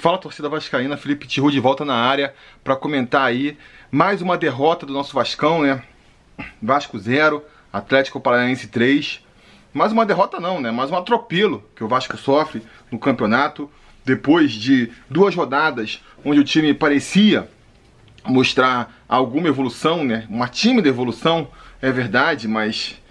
Fala torcida vascaína, Felipe Tiru de volta na área para comentar aí mais uma derrota do nosso Vascão, né? Vasco 0, Atlético Paranaense 3. Mais uma derrota não, né? Mais um atropelo que o Vasco sofre no campeonato depois de duas rodadas onde o time parecia mostrar alguma evolução, né? Uma tímida evolução, é verdade, mas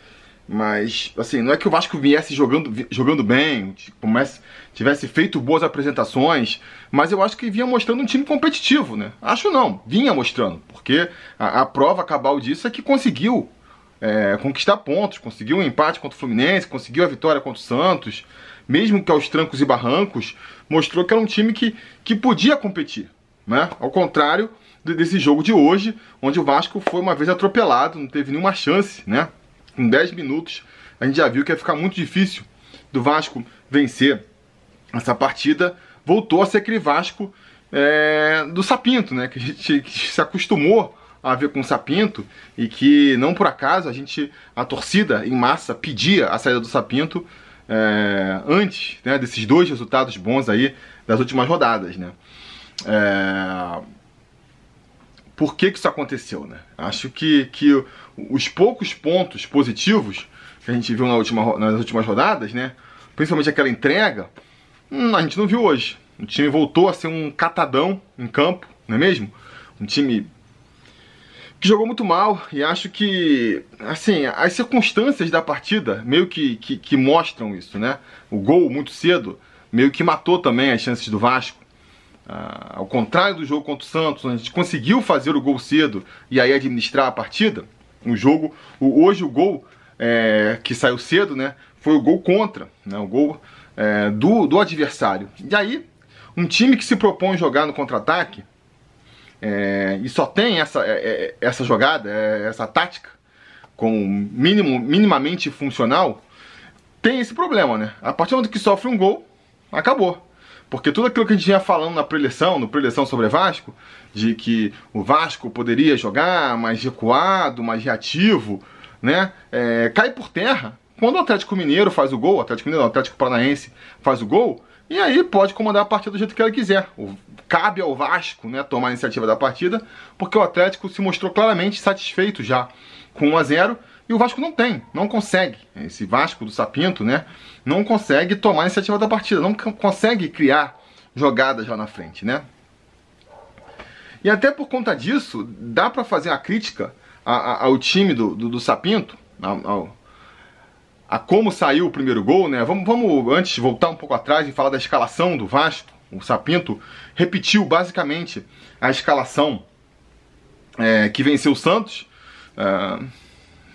mas, assim, não é que o Vasco viesse jogando, jogando bem, comece, tivesse feito boas apresentações, mas eu acho que vinha mostrando um time competitivo, né? Acho não, vinha mostrando, porque a, a prova cabal disso é que conseguiu é, conquistar pontos, conseguiu um empate contra o Fluminense, conseguiu a vitória contra o Santos, mesmo que aos trancos e barrancos, mostrou que era um time que, que podia competir, né? Ao contrário desse jogo de hoje, onde o Vasco foi uma vez atropelado, não teve nenhuma chance, né? Com 10 minutos, a gente já viu que ia ficar muito difícil do Vasco vencer essa partida. Voltou a ser aquele Vasco é, do Sapinto, né? Que a gente que se acostumou a ver com o Sapinto e que não por acaso a gente, a torcida em massa, pedia a saída do Sapinto é, antes né, desses dois resultados bons aí das últimas rodadas, né? É, por que, que isso aconteceu, né? Acho que, que os poucos pontos positivos que a gente viu na última, nas últimas rodadas, né? Principalmente aquela entrega, hum, a gente não viu hoje. O time voltou a ser um catadão em campo, não é mesmo? Um time que jogou muito mal e acho que, assim, as circunstâncias da partida meio que, que, que mostram isso, né? O gol muito cedo meio que matou também as chances do Vasco. Ah, ao contrário do jogo contra o Santos, onde a gente conseguiu fazer o gol cedo e aí administrar a partida, o jogo, o, hoje o gol é, que saiu cedo, né, foi o gol contra, né, o gol é, do, do adversário. E aí, um time que se propõe jogar no contra-ataque é, e só tem essa, é, é, essa jogada, é, essa tática, com mínimo, minimamente funcional, tem esse problema, né? A partir do momento que sofre um gol, acabou. Porque tudo aquilo que a gente vinha falando na preleção, no preleção sobre Vasco, de que o Vasco poderia jogar mais recuado, mais reativo, né? É, cai por terra. Quando o Atlético Mineiro faz o gol, o Atlético Mineiro, o Atlético Paranaense faz o gol, e aí pode comandar a partida do jeito que ele quiser. O, cabe ao Vasco né, tomar a iniciativa da partida, porque o Atlético se mostrou claramente satisfeito já com 1 a 0 e o Vasco não tem, não consegue. Esse Vasco do Sapinto, né? Não consegue tomar a iniciativa da partida, não consegue criar jogadas lá na frente, né? E até por conta disso, dá para fazer a crítica ao time do, do, do Sapinto, ao, a como saiu o primeiro gol, né? Vamos, vamos antes voltar um pouco atrás e falar da escalação do Vasco. O Sapinto repetiu basicamente a escalação é, que venceu o Santos. Uh,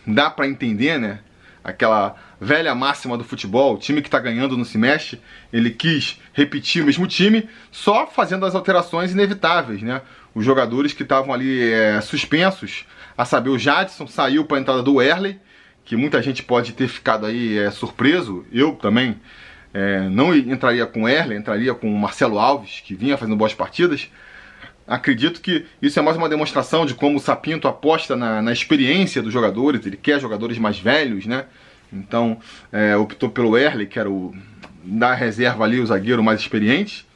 dá para entender, né? Aquela velha máxima do futebol, o time que está ganhando não se mexe, ele quis repetir o mesmo time, só fazendo as alterações inevitáveis, né? Os jogadores que estavam ali é, suspensos, a saber, o Jadson saiu para a entrada do Erley, que muita gente pode ter ficado aí é, surpreso, eu também é, não entraria com o Erley, entraria com o Marcelo Alves, que vinha fazendo boas partidas, acredito que isso é mais uma demonstração de como o Sapinto aposta na, na experiência dos jogadores, ele quer jogadores mais velhos, né? Então é, optou pelo Erle, que era o da reserva ali, o zagueiro mais experiente,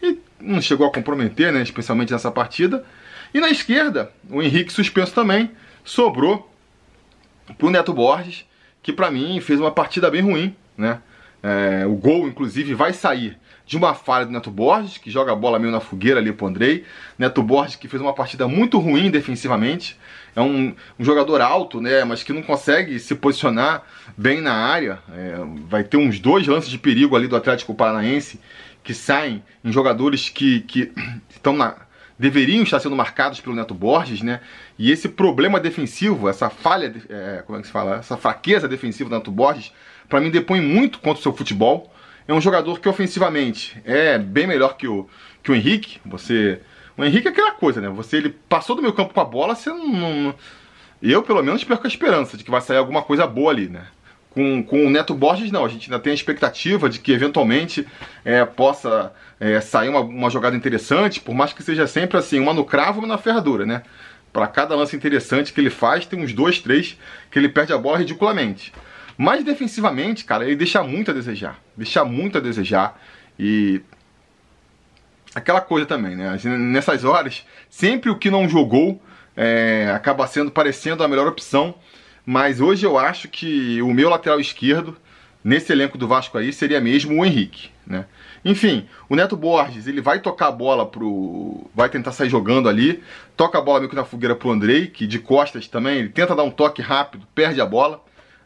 e não chegou a comprometer, né? Especialmente nessa partida. E na esquerda, o Henrique suspenso também, sobrou pro Neto Borges, que para mim fez uma partida bem ruim, né? É, o gol, inclusive, vai sair de uma falha do Neto Borges, que joga a bola meio na fogueira ali pro Andrei. Neto Borges que fez uma partida muito ruim defensivamente. É um, um jogador alto, né? Mas que não consegue se posicionar bem na área. É, vai ter uns dois lances de perigo ali do Atlético Paranaense que saem em jogadores que, que estão na, deveriam estar sendo marcados pelo Neto Borges, né? E esse problema defensivo, essa falha, é, como é que se fala? Essa fraqueza defensiva do Neto Borges, para mim depõe muito contra o seu futebol é um jogador que ofensivamente é bem melhor que o, que o Henrique. Você. O Henrique é aquela coisa, né? Você ele passou do meu campo com a bola, você não. não eu, pelo menos, perco a esperança de que vai sair alguma coisa boa ali, né? Com, com o Neto Borges, não. A gente ainda tem a expectativa de que eventualmente é, possa é, sair uma, uma jogada interessante, por mais que seja sempre assim, uma no cravo e uma na ferradura, né? Para cada lance interessante que ele faz, tem uns dois, três que ele perde a bola ridiculamente. Mas defensivamente, cara, ele deixa muito a desejar. Deixa muito a desejar. E aquela coisa também, né? Nessas horas, sempre o que não jogou é, acaba sendo parecendo a melhor opção. Mas hoje eu acho que o meu lateral esquerdo, nesse elenco do Vasco aí, seria mesmo o Henrique, né? Enfim, o Neto Borges, ele vai tocar a bola pro. Vai tentar sair jogando ali. Toca a bola meio que na fogueira pro Andrei, que de costas também, ele tenta dar um toque rápido, perde a bola,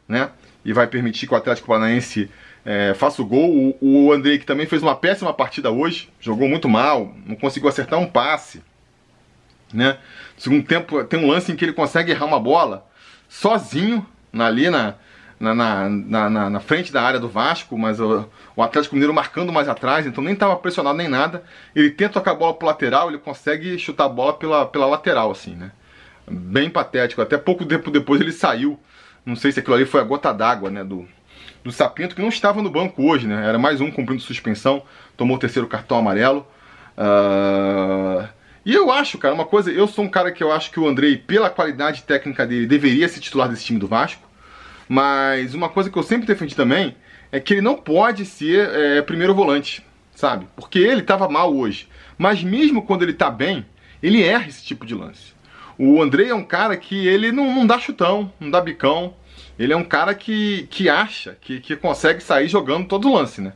né? E vai permitir que o Atlético Paranaense é, faça o gol. O, o Andrei, que também fez uma péssima partida hoje, jogou muito mal, não conseguiu acertar um passe. Né? No segundo tempo, tem um lance em que ele consegue errar uma bola sozinho ali na, na, na, na, na frente da área do Vasco, mas o, o Atlético Mineiro marcando mais atrás, então nem estava pressionado nem nada. Ele tenta tocar a bola pro lateral, ele consegue chutar a bola pela, pela lateral, assim, né? Bem patético. Até pouco tempo depois ele saiu. Não sei se aquilo ali foi a gota d'água, né? Do, do Sapinto, que não estava no banco hoje, né? Era mais um cumprindo suspensão, tomou o terceiro cartão amarelo. Uh... E eu acho, cara, uma coisa, eu sou um cara que eu acho que o Andrei, pela qualidade técnica dele, deveria ser titular desse time do Vasco. Mas uma coisa que eu sempre defendi também é que ele não pode ser é, primeiro volante, sabe? Porque ele estava mal hoje. Mas mesmo quando ele está bem, ele erra esse tipo de lance. O Andrei é um cara que ele não, não dá chutão, não dá bicão, ele é um cara que, que acha que, que consegue sair jogando todo o lance, né?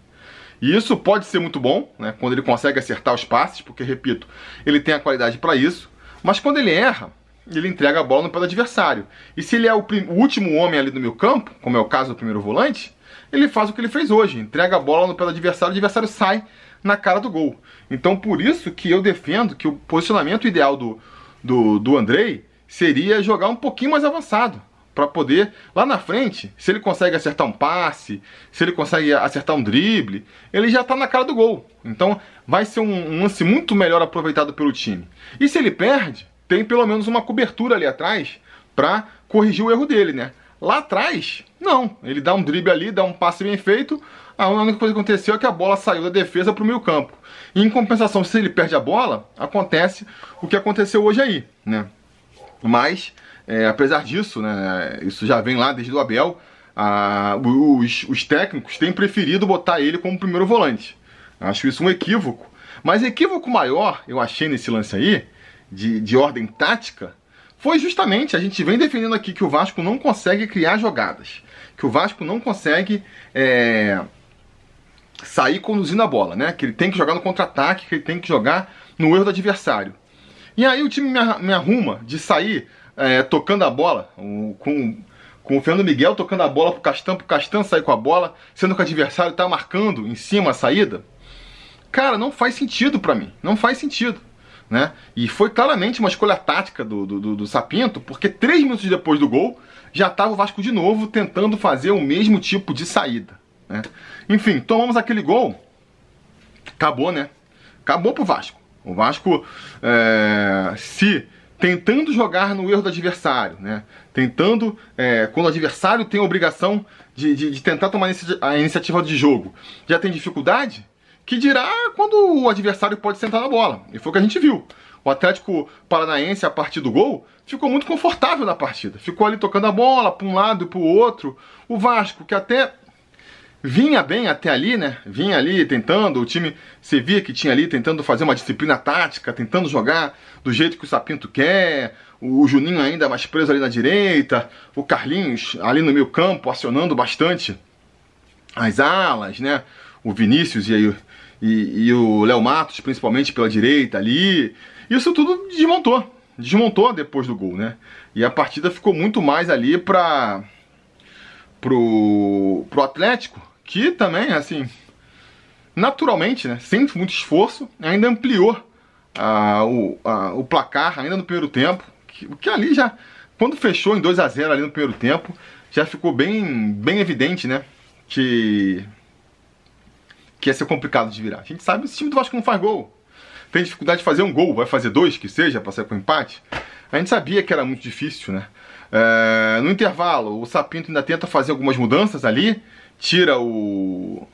E isso pode ser muito bom, né? Quando ele consegue acertar os passes, porque, repito, ele tem a qualidade para isso. Mas quando ele erra, ele entrega a bola no pé do adversário. E se ele é o, o, último homem ali no meu campo, como é o caso do primeiro volante, ele faz o que ele fez hoje, entrega a bola no pé do adversário, o adversário sai na cara do gol. Então, por isso que eu defendo que o posicionamento ideal do, do, do Andrei seria jogar um pouquinho mais avançado para poder, lá na frente, se ele consegue acertar um passe, se ele consegue acertar um drible, ele já está na cara do gol. Então vai ser um, um, lance muito melhor aproveitado pelo time. E se ele perde, tem pelo menos uma cobertura ali atrás para corrigir o erro dele, né? Lá atrás, não. Ele dá um drible ali, dá um passe bem feito. A única coisa que aconteceu é que a bola saiu da defesa para o meio campo. E em compensação, se ele perde a bola, acontece o que aconteceu hoje aí, né? Mas é, apesar disso, né, isso já vem lá desde o Abel, a, os, os técnicos têm preferido botar ele como primeiro volante. Acho isso um equívoco. Mas equívoco maior, eu achei nesse lance aí, de, de ordem tática, foi justamente, a gente vem defendendo aqui que o Vasco não consegue criar jogadas. Que o Vasco não consegue é, sair conduzindo a bola, né? Que ele tem que jogar no contra-ataque, que ele tem que jogar no erro do adversário. E aí o time me, arruma de sair é, tocando a bola, com, com o Fernando Miguel tocando a bola pro Castan, pro Castan sair com a bola, sendo que o adversário tá marcando em cima a saída. Cara, não faz sentido para mim, não faz sentido. Né? E foi claramente uma escolha tática do, do, do, do Sapinto, porque três minutos depois do gol já estava o Vasco de novo tentando fazer o mesmo tipo de saída. Né? Enfim, tomamos aquele gol, acabou, né? Acabou pro Vasco. O Vasco, é, se tentando jogar no erro do adversário, né? Tentando, é, quando o adversário tem a obrigação de, de, de, tentar tomar a iniciativa de jogo, já tem dificuldade, que dirá quando o adversário pode sentar na bola. E foi o que a gente viu. O Atlético Paranaense, a partir do gol, ficou muito confortável na partida. Ficou ali tocando a bola para um lado e para o outro. O Vasco, que até vinha bem até ali, né? Vinha ali tentando, o time você via que tinha ali tentando fazer uma disciplina tática, tentando jogar do jeito que o Sapinto quer, o Juninho ainda mais preso ali na direita, o Carlinhos ali no meio campo acionando bastante as alas, né? O Vinícius e, aí, e, e o Léo Matos, principalmente pela direita ali. Isso tudo desmontou, desmontou depois do gol, né? E a partida ficou muito mais ali para pro, pro Atlético que também, assim, naturalmente, né, sem muito esforço, ainda ampliou ah, o, ah, o placar ainda no primeiro tempo, que, que ali já, quando fechou em 2 a 0 ali no primeiro tempo, já ficou bem, bem evidente, né, que, que ia ser complicado de virar. A gente sabe esse time do Vasco não faz gol. Tem dificuldade de fazer um gol, vai fazer dois, que seja, para sair com empate. A gente sabia que era muito difícil, né? É, no intervalo, o Sapinto ainda tenta fazer algumas mudanças ali, tira o,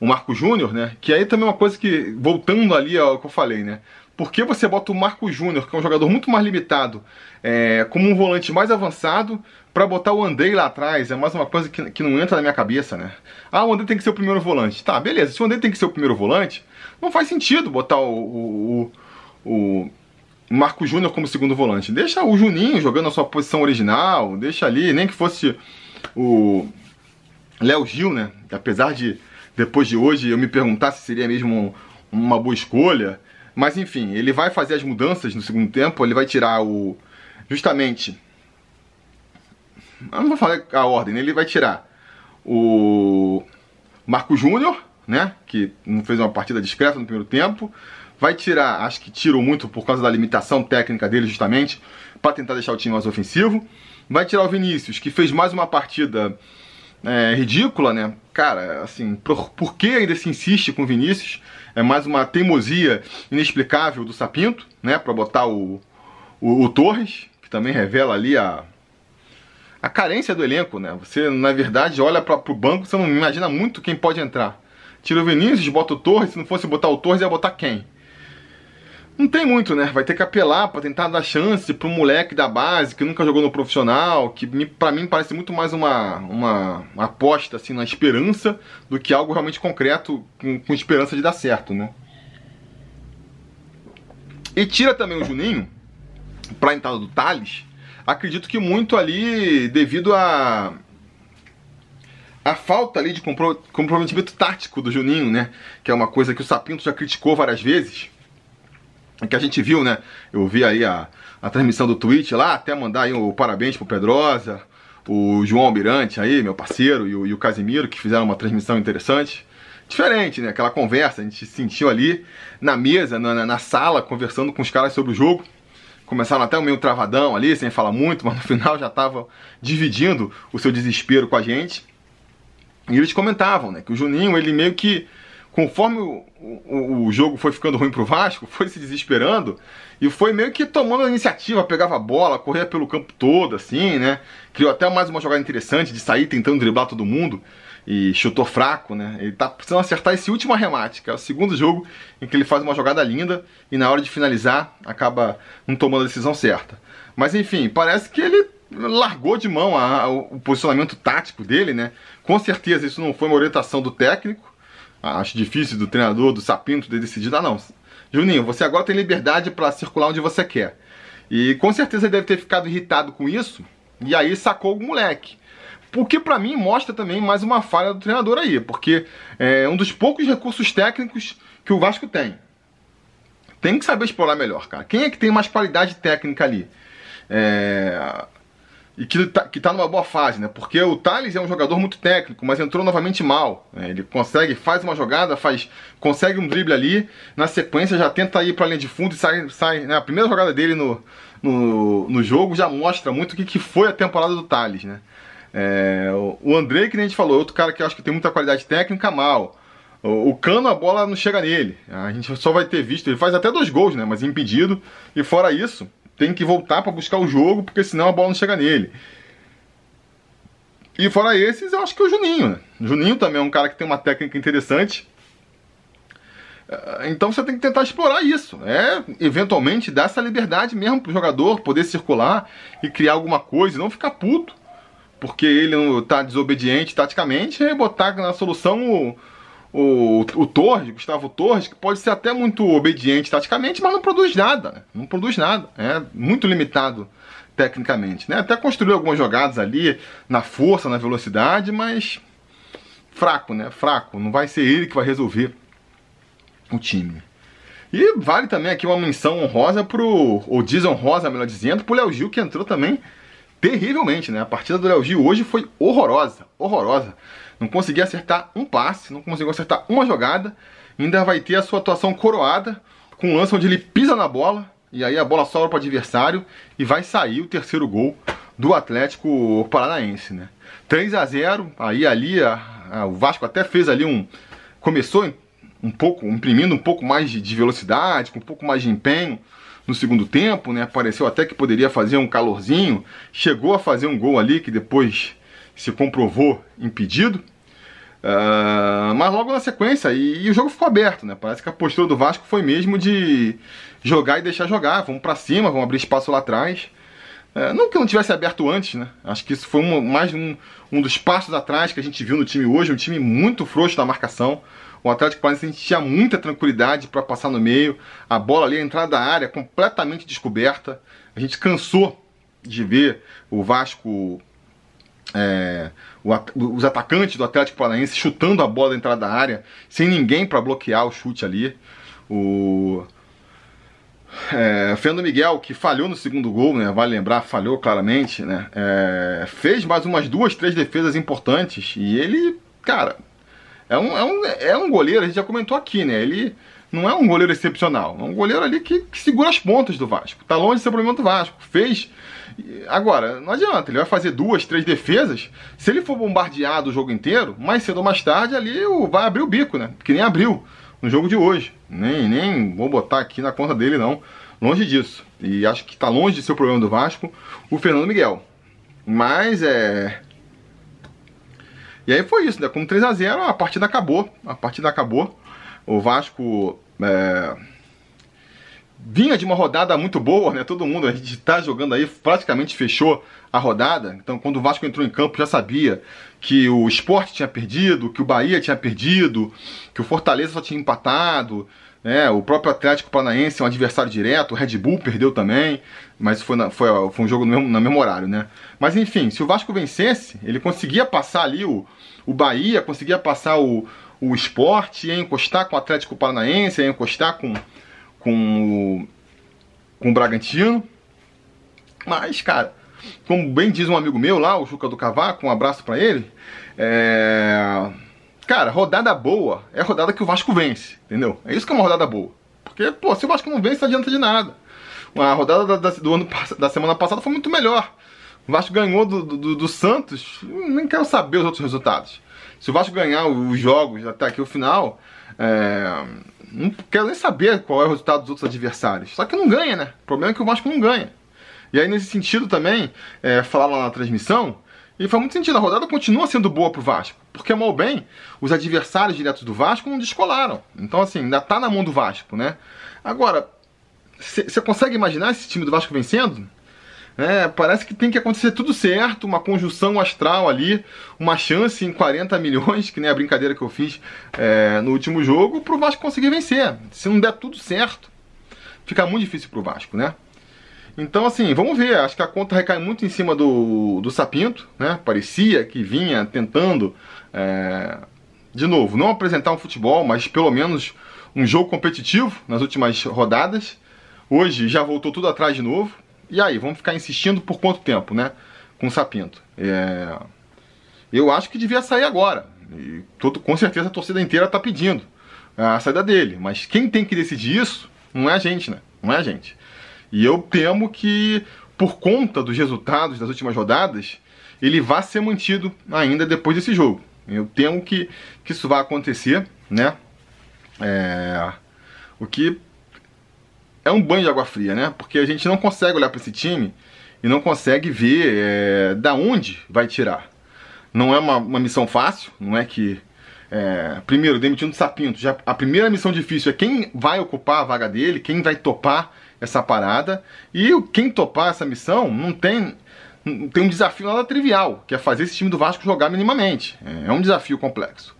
o Marco Júnior, né? Que aí também é uma coisa que, voltando ali ao que eu falei, né? Por que você bota o Marco Júnior, que é um jogador muito mais limitado, é, como um volante mais avançado, para botar o Andrei lá atrás? É mais uma coisa que, que não entra na minha cabeça, né? Ah, o Andrei tem que ser o primeiro volante. Tá, beleza. Se o Andrei tem que ser o primeiro volante, não faz sentido botar o, o, o, o Marco Júnior como segundo volante. Deixa o Juninho jogando a sua posição original, deixa ali, nem que fosse o Léo Gil, né? Apesar de depois de hoje eu me perguntar se seria mesmo uma boa escolha. Mas enfim, ele vai fazer as mudanças no segundo tempo, ele vai tirar o. Justamente. Eu não vou falar a ordem, né? ele vai tirar o Marco Júnior, né? Que não fez uma partida discreta no primeiro tempo. Vai tirar, acho que tirou muito por causa da limitação técnica dele, justamente, para tentar deixar o time mais ofensivo. Vai tirar o Vinícius, que fez mais uma partida é, ridícula, né? Cara, assim, por, por que ainda se insiste com o Vinícius? É mais uma teimosia inexplicável do Sapinto, né? Para botar o, o, o, Torres, que também revela ali a, a carência do elenco, né? Você, na verdade, olha para o banco, você não imagina muito quem pode entrar. Tira o Vinícius, bota o Torres, se não fosse botar o Torres, ia botar quem? Não tem muito, né? Vai ter que apelar para tentar dar chance um moleque da base que nunca jogou no profissional, que para mim parece muito mais uma, uma, uma, aposta assim na esperança do que algo realmente concreto com, com esperança de dar certo, né? E tira também o Juninho para a entrada do Thales. Acredito que muito ali devido a a falta ali de comprometimento tático do Juninho, né? Que é uma coisa que o Sapinto já criticou várias vezes que a gente viu, né? Eu vi aí a, a transmissão do Twitch lá, até mandar aí o parabéns pro Pedrosa, o João Almirante aí, meu parceiro, e o, e o Casimiro, que fizeram uma transmissão interessante. Diferente, né? Aquela conversa, a gente se sentiu ali na mesa, na, na sala, conversando com os caras sobre o jogo. Começaram até o meio travadão ali, sem falar muito, mas no final já estavam dividindo o seu desespero com a gente. E eles comentavam, né? Que o Juninho, ele meio que conforme o, o, o, jogo foi ficando ruim pro Vasco, foi se desesperando e foi meio que tomando a iniciativa, pegava a bola, corria pelo campo todo, assim, né? Criou até mais uma jogada interessante de sair tentando driblar todo mundo e chutou fraco, né? Ele tá precisando acertar esse último arremate, que é o segundo jogo em que ele faz uma jogada linda e na hora de finalizar acaba não tomando a decisão certa. Mas enfim, parece que ele largou de mão a, a, o posicionamento tático dele, né? Com certeza isso não foi uma orientação do técnico, acho difícil do treinador, do Sapinto, ter decidido, ah não, Juninho, você agora tem liberdade para circular onde você quer. E com certeza ele deve ter ficado irritado com isso, e aí sacou o moleque. O que para mim mostra também mais uma falha do treinador aí, porque é um dos poucos recursos técnicos que o Vasco tem. Tem que saber explorar melhor, cara. Quem é que tem mais qualidade técnica ali? É e que tá, que tá numa boa fase, né? Porque o Thales é um jogador muito técnico, mas entrou novamente mal. Né? Ele consegue, faz uma jogada, faz, consegue um drible ali, na sequência já tenta ir para linha de fundo e sai. sai né? A primeira jogada dele no, no, no jogo já mostra muito o que, que foi a temporada do Thales, né? É, o André, que a gente falou, outro cara que eu acho que tem muita qualidade técnica, mal. O, Cano, a bola não chega nele. A gente só vai ter visto. Ele faz até dois gols, né? Mas impedido. E fora isso, tem que voltar para buscar o jogo, porque senão a bola não chega nele. E fora esses, eu acho que é o Juninho, né? O Juninho também é um cara que tem uma técnica interessante. É, então você tem que tentar explorar isso. É, eventualmente, dar essa liberdade mesmo pro jogador poder circular e criar alguma coisa, não ficar puto porque ele está desobediente taticamente e botar na solução o, o, o Torres, Gustavo Torres, que pode ser até muito obediente taticamente, mas não produz nada. Né? Não produz nada. É muito limitado tecnicamente. Né? Até construiu algumas jogadas ali na força, na velocidade, mas fraco, né? Fraco. Não vai ser ele que vai resolver o time. E vale também aqui uma menção honrosa pro. Ou desonrosa, melhor dizendo, pro Léo Gil, que entrou também terrivelmente, né? A partida do Léo Gil hoje foi horrorosa, horrorosa. Não conseguia acertar um passe, não conseguiu acertar uma jogada. Ainda vai ter a sua atuação coroada com um lance onde ele pisa na bola e aí a bola sobra para o adversário e vai sair o terceiro gol do Atlético Paranaense, né? 3 a 0, aí ali a, a, o Vasco até fez ali um começou um pouco imprimindo um pouco mais de, de velocidade, com um pouco mais de empenho no segundo tempo, né? Pareceu até que poderia fazer um calorzinho, chegou a fazer um gol ali que depois se comprovou impedido. Uh, mas logo na sequência, e, e, o jogo ficou aberto, né? Parece que a postura do Vasco foi mesmo de jogar e deixar jogar. Vamos para cima, vamos abrir espaço lá atrás. Uh, não que não tivesse aberto antes, né? Acho que isso foi mais um, um dos passos atrás que a gente viu no time hoje, um time muito frouxo da marcação. O Atlético Paranaense tinha muita tranquilidade para passar no meio, a bola ali, a entrada da área completamente descoberta. A gente cansou de ver o Vasco é, o, os atacantes do Atlético Paranaense chutando a bola da entrada da área, sem ninguém para bloquear o chute ali. O é, Fernando Miguel, que falhou no segundo gol, né, vale lembrar, falhou claramente, né, é, fez mais umas duas, três defesas importantes e ele, cara, é um, é, um, é um goleiro, a gente já comentou aqui, né, ele não é um goleiro excepcional, é um goleiro ali que, que segura as pontas do Vasco, tá longe de ser o problema do Vasco, fez Agora, não adianta, ele vai fazer duas, três defesas. Se ele for bombardeado o jogo inteiro, mais cedo ou mais tarde ali vai abrir o bico, né? Que nem abriu no jogo de hoje. Nem, nem vou botar aqui na conta dele, não. Longe disso. E acho que está longe de ser o problema do Vasco, o Fernando Miguel. Mas é. E aí foi isso, né? Com 3 a 0 a partida acabou. A partida acabou. O Vasco. É vinha de uma rodada muito boa, né? Todo mundo, a gente está jogando aí, praticamente fechou a rodada. Então, quando o Vasco entrou em campo, já sabia que o Esporte tinha perdido, que o Bahia tinha perdido, que o Fortaleza só tinha empatado. né? o próprio Atlético Paranaense é um adversário direto, o Red Bull perdeu também, mas foi, na, foi, foi um jogo no mesmo, no mesmo horário, né? Mas enfim, se o Vasco vencesse, ele conseguia passar ali o, o Bahia, conseguia passar o, o Esporte, ia encostar com o Atlético Paranaense, ia encostar com, com o, com o Bragantino. Mas, cara, como bem diz um amigo meu lá, o Juca do Cavaco, um abraço para ele. É... Cara, rodada boa é rodada que o Vasco vence, entendeu? É isso que é uma rodada boa. Porque, pô, se o Vasco não vence, não adianta de nada. A rodada da, do ano, da semana passada foi muito melhor. O Vasco ganhou do, do, do, Santos, nem quero saber os outros resultados. Se o Vasco ganhar os jogos até aqui o final, é, não quero nem saber qual é o resultado dos outros adversários. Só que não ganha, né? O problema é que o Vasco não ganha. E aí, nesse sentido também, é, falar lá na transmissão, e faz muito sentido, a rodada continua sendo boa pro Vasco. Porque, mal bem, os adversários diretos do Vasco não descolaram. Então, assim, ainda tá na mão do Vasco, né? Agora, você consegue imaginar esse time do Vasco vencendo? É, parece que tem que acontecer tudo certo, uma conjunção astral ali, uma chance em 40 milhões, que nem a brincadeira que eu fiz é, no último jogo, pro Vasco conseguir vencer. Se não der tudo certo, fica muito difícil pro Vasco, né? Então, assim, vamos ver. Acho que a conta recai muito em cima do, do Sapinto, né? Parecia que vinha tentando, é, de novo, não apresentar um futebol, mas pelo menos um jogo competitivo nas últimas rodadas. Hoje já voltou tudo atrás de novo. E aí, vamos ficar insistindo por quanto tempo, né? Com o Sapinto. É... Eu acho que devia sair agora. E todo, com certeza a torcida inteira está pedindo a saída dele. Mas quem tem que decidir isso não é a gente, né? Não é a gente. E eu temo que, por conta dos resultados das últimas rodadas, ele vá ser mantido ainda depois desse jogo. Eu temo que, que isso vá acontecer, né? É... O que é um banho de água fria, né? Porque a gente não consegue olhar para esse time e não consegue ver é, da onde vai tirar. Não é uma, uma missão fácil, não é que. É, primeiro, demitindo o Sapinto, já, a primeira missão difícil é quem vai ocupar a vaga dele, quem vai topar essa parada. E quem topar essa missão não tem, tem um desafio nada trivial, que é fazer esse time do Vasco jogar minimamente. É, é um desafio complexo.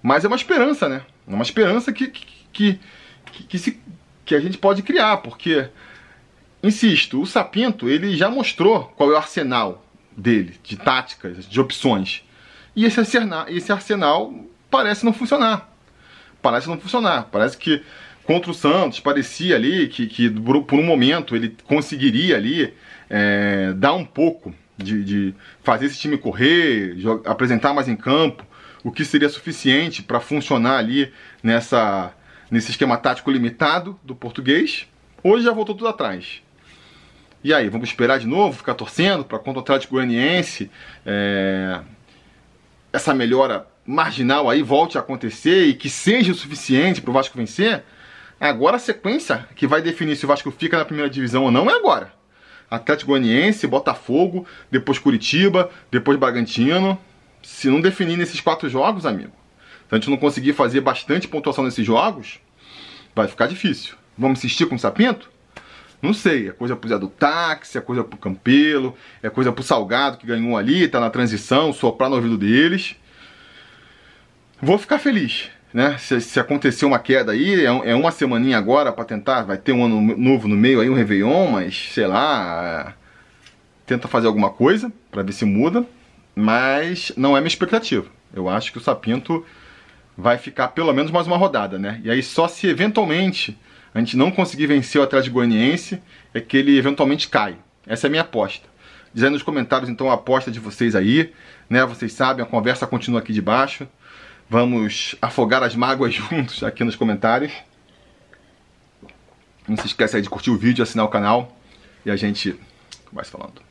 Mas é uma esperança, né? É uma esperança que, que, que, que se que a gente pode criar, porque, insisto, o Sapinto ele já mostrou qual é o arsenal dele, de táticas, de opções. E esse arsenal, esse arsenal parece não funcionar. Parece não funcionar. Parece que contra o Santos parecia ali que, que por um momento ele conseguiria ali é, dar um pouco de, de, fazer esse time correr, apresentar mais em campo, o que seria suficiente para funcionar ali nessa nesse esquema tático limitado do português. Hoje já voltou tudo atrás. E aí, vamos esperar de novo, ficar torcendo para contra o Atlético Goianiense é, essa melhora marginal aí volte a acontecer e que seja o suficiente para o Vasco vencer? Agora a sequência que vai definir se o Vasco fica na primeira divisão ou não é agora. Atlético Goianiense, Botafogo, depois Curitiba, depois Bragantino. Se não definir nesses quatro jogos, amigo, Se a gente não conseguir fazer bastante pontuação nesses jogos, vai ficar difícil. Vamos insistir com o Sapinto? Não sei, é coisa pro Zé do Táxi, é coisa pro Campelo, é coisa pro Salgado que ganhou ali, tá na transição, soprar no ouvido deles. Vou ficar feliz, né? Se, se acontecer uma queda aí, é, é uma semaninha agora para tentar, vai ter um ano novo no meio aí, um Réveillon, mas sei lá, tenta fazer alguma coisa para ver se muda, mas não é minha expectativa. Eu acho que o Sapinto vai ficar pelo menos mais uma rodada, né? E aí só se eventualmente a gente não conseguir vencer o Atlético Goianiense é que ele eventualmente cai. Essa é a minha aposta. Dizendo nos comentários então a aposta de vocês aí, né? Vocês sabem, a conversa continua aqui de baixo. Vamos afogar as mágoas juntos aqui nos comentários. Não se esqueça aí de curtir o vídeo, assinar o canal e a gente vai se falando.